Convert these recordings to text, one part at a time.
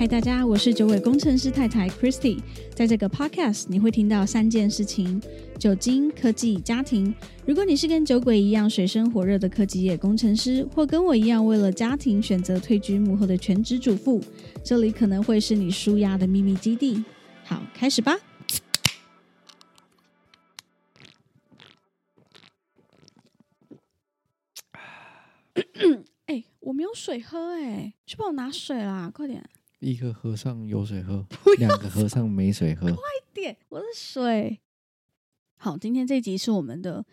嗨，大家，我是九尾工程师太太 Christy。在这个 podcast，你会听到三件事情：酒精、科技、家庭。如果你是跟酒鬼一样水深火热的科技业工程师，或跟我一样为了家庭选择退居幕后的全职主妇，这里可能会是你舒压的秘密基地。好，开始吧。哎、我没有水喝、哎，去帮我拿水啦，快点！一个和尚有水喝，两个和尚没水喝。快点我的水。好，今天这集是我们的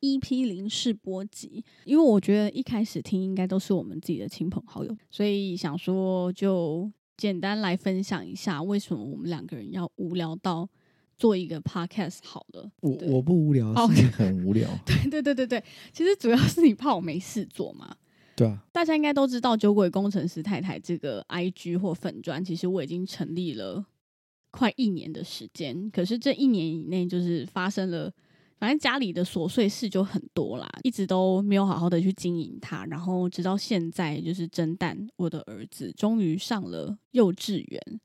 EP 零试播集，因为我觉得一开始听应该都是我们自己的亲朋好友，所以想说就简单来分享一下为什么我们两个人要无聊到做一个 podcast 好了。我我不无聊，哦是你很无聊。对对对对对，其实主要是你怕我没事做嘛。对啊，大家应该都知道，酒鬼工程师太太这个 IG 或粉砖，其实我已经成立了快一年的时间。可是这一年以内，就是发生了，反正家里的琐碎事就很多啦，一直都没有好好的去经营它。然后直到现在，就是蒸蛋，我的儿子终于上了幼稚园，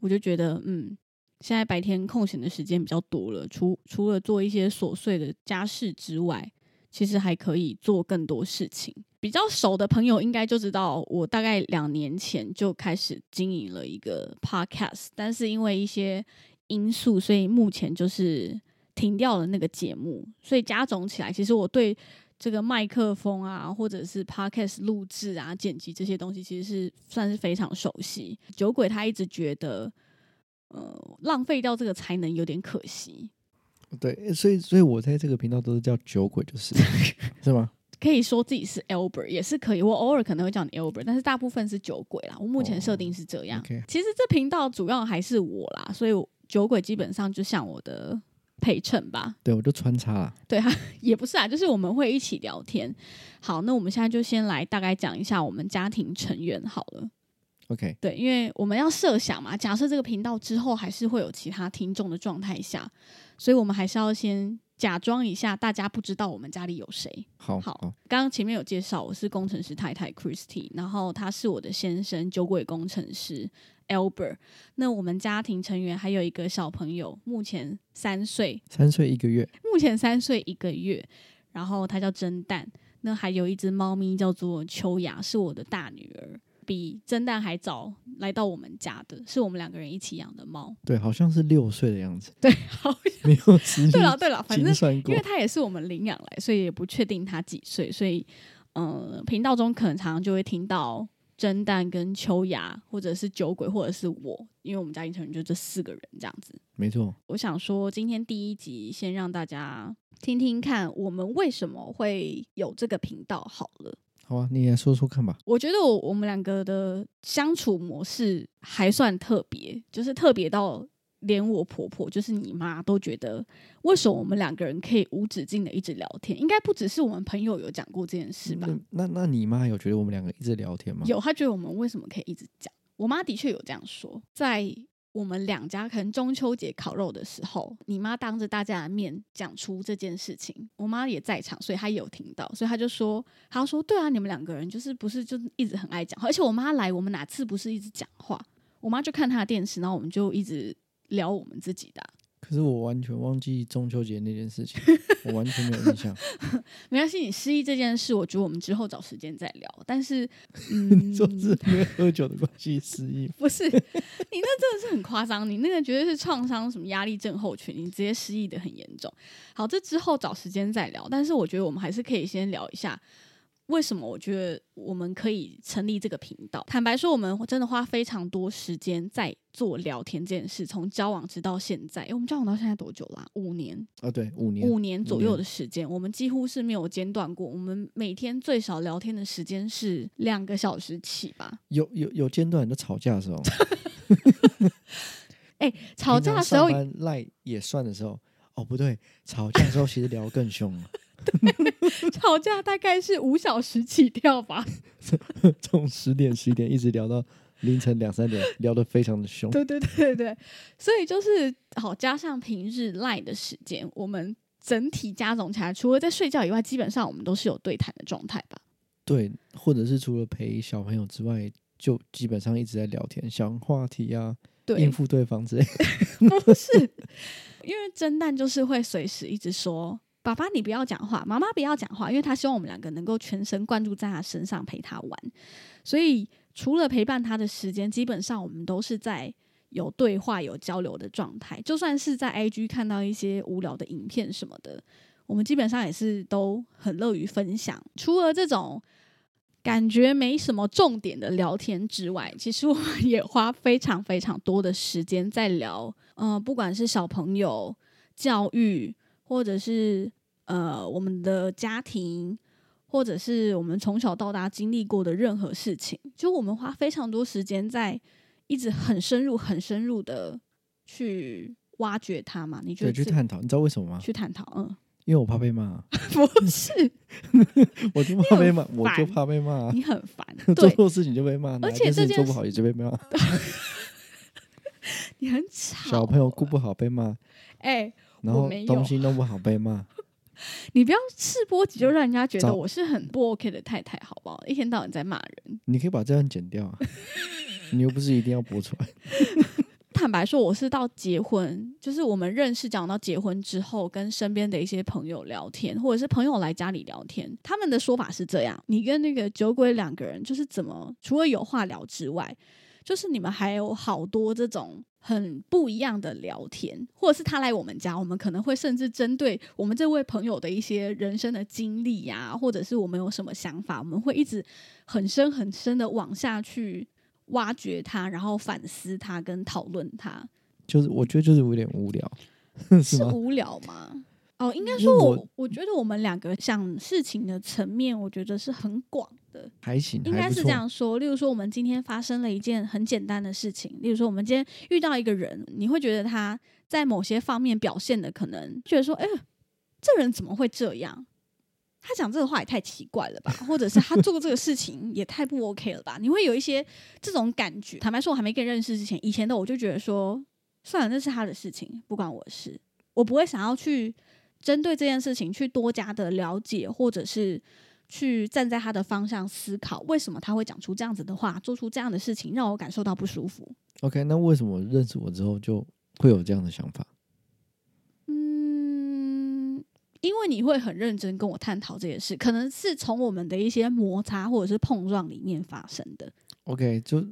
我就觉得，嗯，现在白天空闲的时间比较多了，除除了做一些琐碎的家事之外，其实还可以做更多事情。比较熟的朋友应该就知道，我大概两年前就开始经营了一个 podcast，但是因为一些因素，所以目前就是停掉了那个节目。所以加总起来，其实我对这个麦克风啊，或者是 podcast 录制啊、剪辑这些东西，其实是算是非常熟悉。酒鬼他一直觉得，呃，浪费掉这个才能有点可惜。对，所以所以我在这个频道都是叫酒鬼，就是 是吗？可以说自己是 Albert 也是可以，我偶尔可能会叫你 Albert，但是大部分是酒鬼啦。我目前设定是这样。其实这频道主要还是我啦，所以酒鬼基本上就像我的陪衬吧。对，我就穿插了。对啊，也不是啊，就是我们会一起聊天。好，那我们现在就先来大概讲一下我们家庭成员好了。OK，对，因为我们要设想嘛，假设这个频道之后还是会有其他听众的状态下，所以我们还是要先假装一下，大家不知道我们家里有谁。好好，刚刚前面有介绍，我是工程师太太 Christy，然后他是我的先生，酒鬼工程师 Albert。那我们家庭成员还有一个小朋友，目前三岁，三岁一个月，目前三岁一个月，然后他叫蒸蛋。那还有一只猫咪叫做秋雅，是我的大女儿，比蒸蛋还早来到我们家的，是我们两个人一起养的猫。对，好像是六岁的样子，对，好，没有实际对了对了，反正因为。它也是我们领养来，所以也不确定它几岁，所以呃，频道中可能常常就会听到蒸蛋跟秋雅，或者是酒鬼，或者是我，因为我们家庭成员就这四个人这样子。没错，我想说，今天第一集先让大家听听看，我们为什么会有这个频道好了。好啊，你来说说看吧。我觉得我我们两个的相处模式还算特别，就是特别到连我婆婆，就是你妈都觉得，为什么我们两个人可以无止境的一直聊天？应该不只是我们朋友有讲过这件事吧？那那那你妈有觉得我们两个一直聊天吗？有，她觉得我们为什么可以一直讲？我妈的确有这样说，在我们两家可能中秋节烤肉的时候，你妈当着大家的面讲出这件事情，我妈也在场，所以她有听到，所以她就说，她说对啊，你们两个人就是不是就一直很爱讲话，而且我妈来，我们哪次不是一直讲话？我妈就看她的电视，然后我们就一直聊我们自己的、可是我完全忘记中秋节那件事情，我完全没有印象。没关系，你失忆这件事，我觉得我们之后找时间再聊。但是，嗯，你说是因为喝酒的关系失忆？不是，你那真的是很夸张，你那个绝对是创伤什么压力症候群，你直接失忆的很严重。好，这之后找时间再聊，但是我觉得我们还是可以先聊一下。为什么我觉得我们可以成立这个频道？坦白说，我们真的花非常多时间在做聊天这件事，从交往直到现在。诶，我们交往到现在多久啦、五年，啊，对，五年，五年左右的时间，我们几乎是没有间断过。我们每天最少聊天的时间是两个小时起吧。有有有间断，就吵架的时候，哎、吵架的时候赖也算的时候，哦不对，吵架的时候其实聊更凶了，吵架大概是五小时起跳吧。从十点十一点一直聊到凌晨两三点，聊得非常的凶。对对对对对，所以就是好加上平日赖的时间，我们整体加总起来，除了在睡觉以外，基本上我们都是有对谈的状态吧。对，或者是除了陪小朋友之外，就基本上一直在聊天，想话题啊，对应，付对方之类。不是，因为蒸蛋就是会随时一直说：“爸爸，你不要讲话，妈妈不要讲话。”因为他希望我们两个能够全神贯注在他身上陪他玩。所以除了陪伴他的时间，基本上我们都是在有对话、有交流的状态。就算是在 IG 看到一些无聊的影片什么的，我们基本上也是都很乐于分享。除了这种。感觉没什么重点的聊天之外，其实我们也花非常非常多的时间在聊，呃，不管是小朋友教育，或者是呃我们的家庭，或者是我们从小到大经历过的任何事情，就我们花非常多时间在一直很深入、很深入的去挖掘它嘛？你觉对，得这去探讨，你知道为什么吗？去探讨？嗯，因为我怕被骂，不是，我就怕被骂，我就怕被骂啊。你很烦，做错事情就被骂，而且这件情做不好也就被骂。你很吵。小朋友顾不好被骂，哎、然后东西弄不好被骂。你不要试播集就让人家觉得我是很不 OK 的太太，好不好？一天到晚在骂人。你可以把这段剪掉啊，你又不是一定要播出来。坦白说，我是到结婚，就是我们认识讲到结婚之后，跟身边的一些朋友聊天，或者是朋友来家里聊天，他们的说法是这样：你跟那个酒鬼两个人，就是怎么除了有话聊之外，就是你们还有好多这种很不一样的聊天，或者是他来我们家，我们可能会甚至针对我们这位朋友的一些人生的经历呀、或者是我们有什么想法，我们会一直很深很深的往下去挖掘他，然后反思他跟讨论他，就是我觉得就是有点无聊，是？是无聊吗？哦，应该说我，我我觉得我们两个想事情的层面，我觉得是很广的。还行，应该是这。样说，例如说，我们今天发生了一件很简单的事情，例如说，我们今天遇到一个人，你会觉得他在某些方面表现的可能觉得说，哎、这人怎么会这样？他讲这个话也太奇怪了吧，或者是他做这个事情也太不 OK 了吧？你会有一些这种感觉。坦白说，我还没跟你认识之前，以前的我就觉得说，算了，那是他的事情，不关我的事，我不会想要去针对这件事情去多加的了解，或者是去站在他的方向思考，为什么他会讲出这样子的话，做出这样的事情，让我感受到不舒服。OK，那为什么认识我之后就会有这样的想法？嗯，因为你会很认真跟我探讨这件事，可能是从我们的一些摩擦或者是碰撞里面发生的。OK，就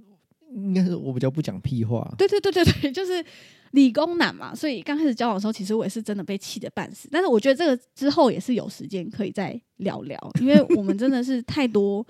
应该是我比较不讲屁话。对对对对对，就是理工男嘛，所以刚开始交往的时候，其实我也是真的被气得半死。但是我觉得这个之后也是有时间可以再聊聊，因为我们真的是太多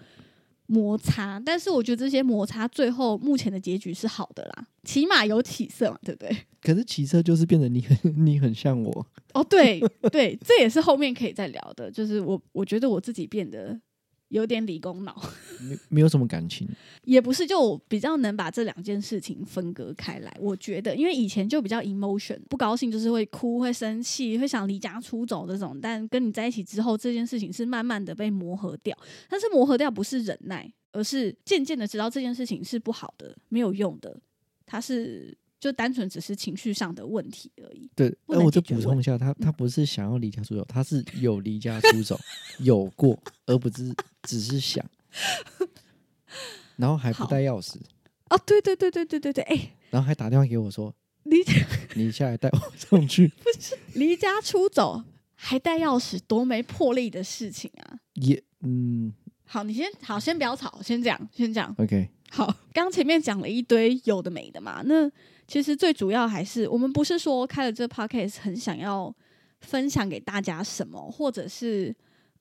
摩擦。但是我觉得这些摩擦最后目前的结局是好的啦，起码有起色嘛，对不对？可是起色就是变得你很你很像我，哦，对对，这也是后面可以再聊的。就是我我觉得我自己变得有点理工脑。没没有什么感情。也不是，就我比较能把这两件事情分隔开来。我觉得，因为以前就比较 emotion，不高兴就是会哭、会生气、会想离家出走这种。但跟你在一起之后，这件事情是慢慢的被磨合掉。但是磨合掉不是忍耐，而是渐渐的知道这件事情是不好的、没有用的。它是就单纯只是情绪上的问题而已。对，不那我再能解决问补充一下，他他不是想要离家出走，他是有离家出走，有过，而不是只是想，然后还不好带钥匙，哦，对对对对对对对，哎、然后还打电话给我说离：“你下来带我上去。不是离家出走还带钥匙，多没魄力的事情啊！”也嗯好，你先好，先不要吵，先这样，先这样。，OK，好，刚前面讲了一堆有的没的嘛，那其实最主要还是我们不是说开了这 podcast 很想要分享给大家什么，或者是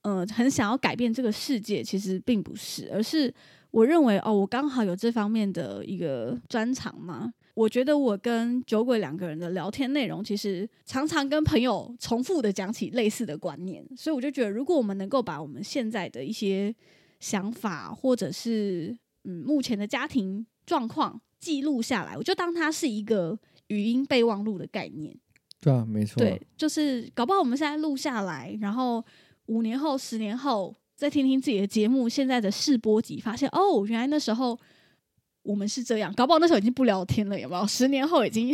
呃很想要改变这个世界，其实并不是，而是我认为哦，我刚好有这方面的一个专长嘛。我觉得我跟酒鬼两个人的聊天内容，其实常常跟朋友重复的讲起类似的观念，所以我就觉得，如果我们能够把我们现在的一些想法，或者是嗯目前的家庭状况记录下来，我就当它是一个语音备忘录的概念。对啊，没错啊，对，就是搞不好我们现在录下来，然后五年后、十年后再听听自己的节目，现在的试播集，发现哦，原来那时候我们是这样，搞不好那时候已经不聊天了，有没有？十年后已经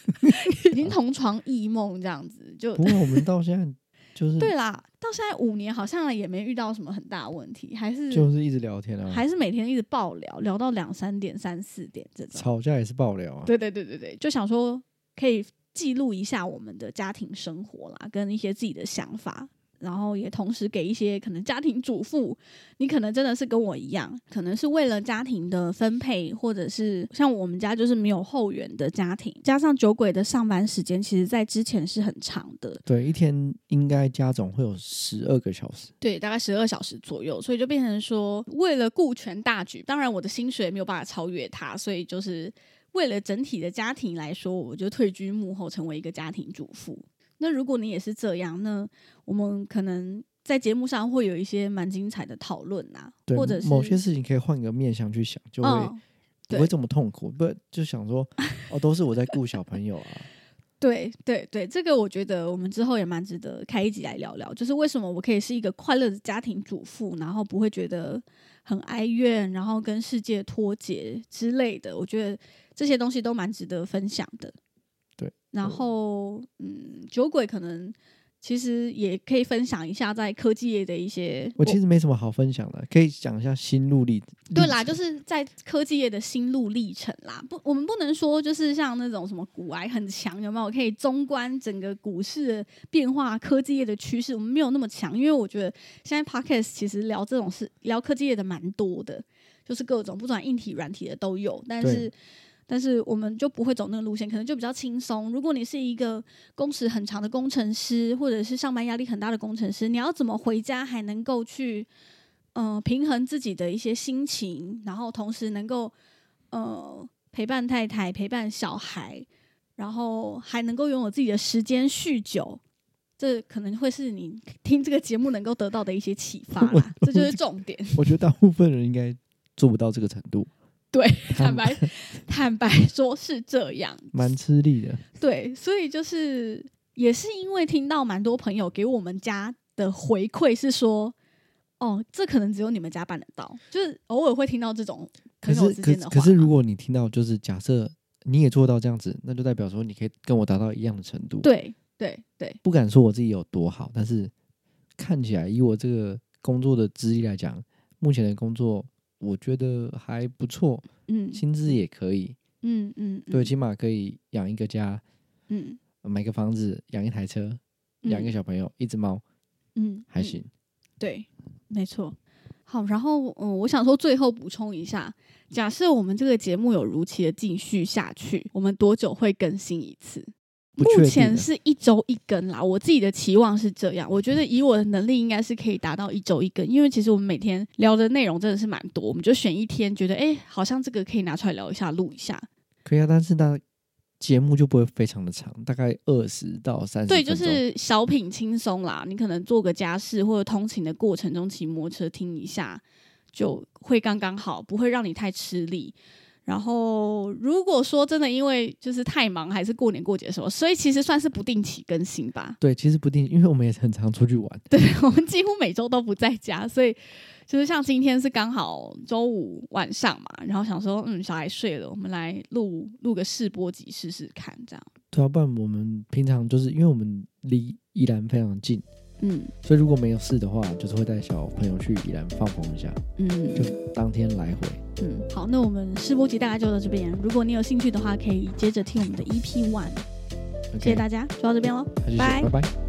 已经同床异梦这样子，就不过我们到现在就是 对啦。到现在五年好像也没遇到什么很大的问题，还是就是一直聊天啊，还是每天一直爆聊，聊到两三点、三四点这种。吵架也是爆聊啊。对对对对对，就想说可以记录一下我们的家庭生活啦，跟一些自己的想法。然后也同时给一些可能家庭主妇，你可能真的是跟我一样，可能是为了家庭的分配，或者是像我们家就是没有后援的家庭，加上酒鬼的上班时间，其实在之前是很长的，对，一天应该家总会有十二个小时，对，大概十二小时左右，所以就变成说，为了顾全大局，当然我的薪水没有办法超越他，所以就是为了整体的家庭来说，我就退居幕后，成为一个家庭主妇。那如果你也是这样，那我们可能在节目上会有一些蛮精彩的讨论呐，或者是某些事情可以换个面向去想，就会不会这么痛苦。不就想说，哦，都是我在顾小朋友啊，对对对，这个我觉得我们之后也蛮值得开一集来聊聊，就是为什么我可以是一个快乐的家庭主妇，然后不会觉得很哀怨，然后跟世界脱节之类的。我觉得这些东西都蛮值得分享的。对，然后嗯，酒鬼可能其实也可以分享一下在科技业的一些。我其实没什么好分享的，可以讲一下心路历。对啦，就是在科技业的心路历程啦。不，我们不能说就是像那种什么股癌很强，有没有？可以纵观整个股市的变化、科技业的趋势，我们没有那么强。因为我觉得现在 podcast 其实聊这种事，聊科技业的蛮多的，就是各种不管硬体、软体的都有。但是，但是我们就不会走那个路线，可能就比较轻松。如果你是一个工时很长的工程师，或者是上班压力很大的工程师，你要怎么回家还能够去？呃，平衡自己的一些心情，然后同时能够呃陪伴太太、陪伴小孩，然后还能够拥有自己的时间酗酒，这可能会是你听这个节目能够得到的一些启发啦。这就是重点。我觉得大部分人应该做不到这个程度，对，坦白坦白说是这样。蛮吃力的。对，所以就是也是因为听到蛮多朋友给我们家的回馈是说，哦，这可能只有你们家办得到，就是偶尔会听到这种可朋友是可是之间的话嘛。可是如果你听到就是假设你也做到这样子，那就代表说你可以跟我达到一样的程度。，对对对，不敢说我自己有多好，但是看起来以我这个工作的资历来讲，目前的工作我觉得还不错，嗯薪资也可以，嗯嗯，对，嗯起码可以养一个家，嗯买个房子，养一台车，养一个小朋友，一只猫，嗯嗯还行。对，没错。好，然后嗯，我想说最后补充一下，假设我们这个节目有如期的继续下去，我们多久会更新一次？目前是一周一更啦，我自己的期望是这样。我觉得以我的能力，应该是可以达到一周一更，因为其实我们每天聊的内容真的是蛮多，我们就选一天，觉得哎、诶好像这个可以拿出来聊一下，录一下。可以啊，但是呢节目就不会非常的长，大概二十到三十。对，就是小品轻松啦。你可能做个家事或者通勤的过程中骑摩托车听一下，就会刚刚好，不会让你太吃力。然后，如果说真的因为就是太忙，还是过年过节的时候，所以其实算是不定期更新吧。对，其实不定，因为我们也很常出去玩。对我们几乎每周都不在家，所以就是像今天是刚好周五晚上嘛，然后想说，嗯，小孩睡了，我们来录录个试播集试试看，这样。对啊，不然我们平常就是因为我们离宜兰非常近，嗯所以如果没有事的话，就是会带小朋友去宜兰放风一下，嗯就当天来回。嗯，好，那我们试播集大概就到这边。如果你有兴趣的话，可以接着听我们的 EP One。谢谢大家，就到这边喽，拜拜。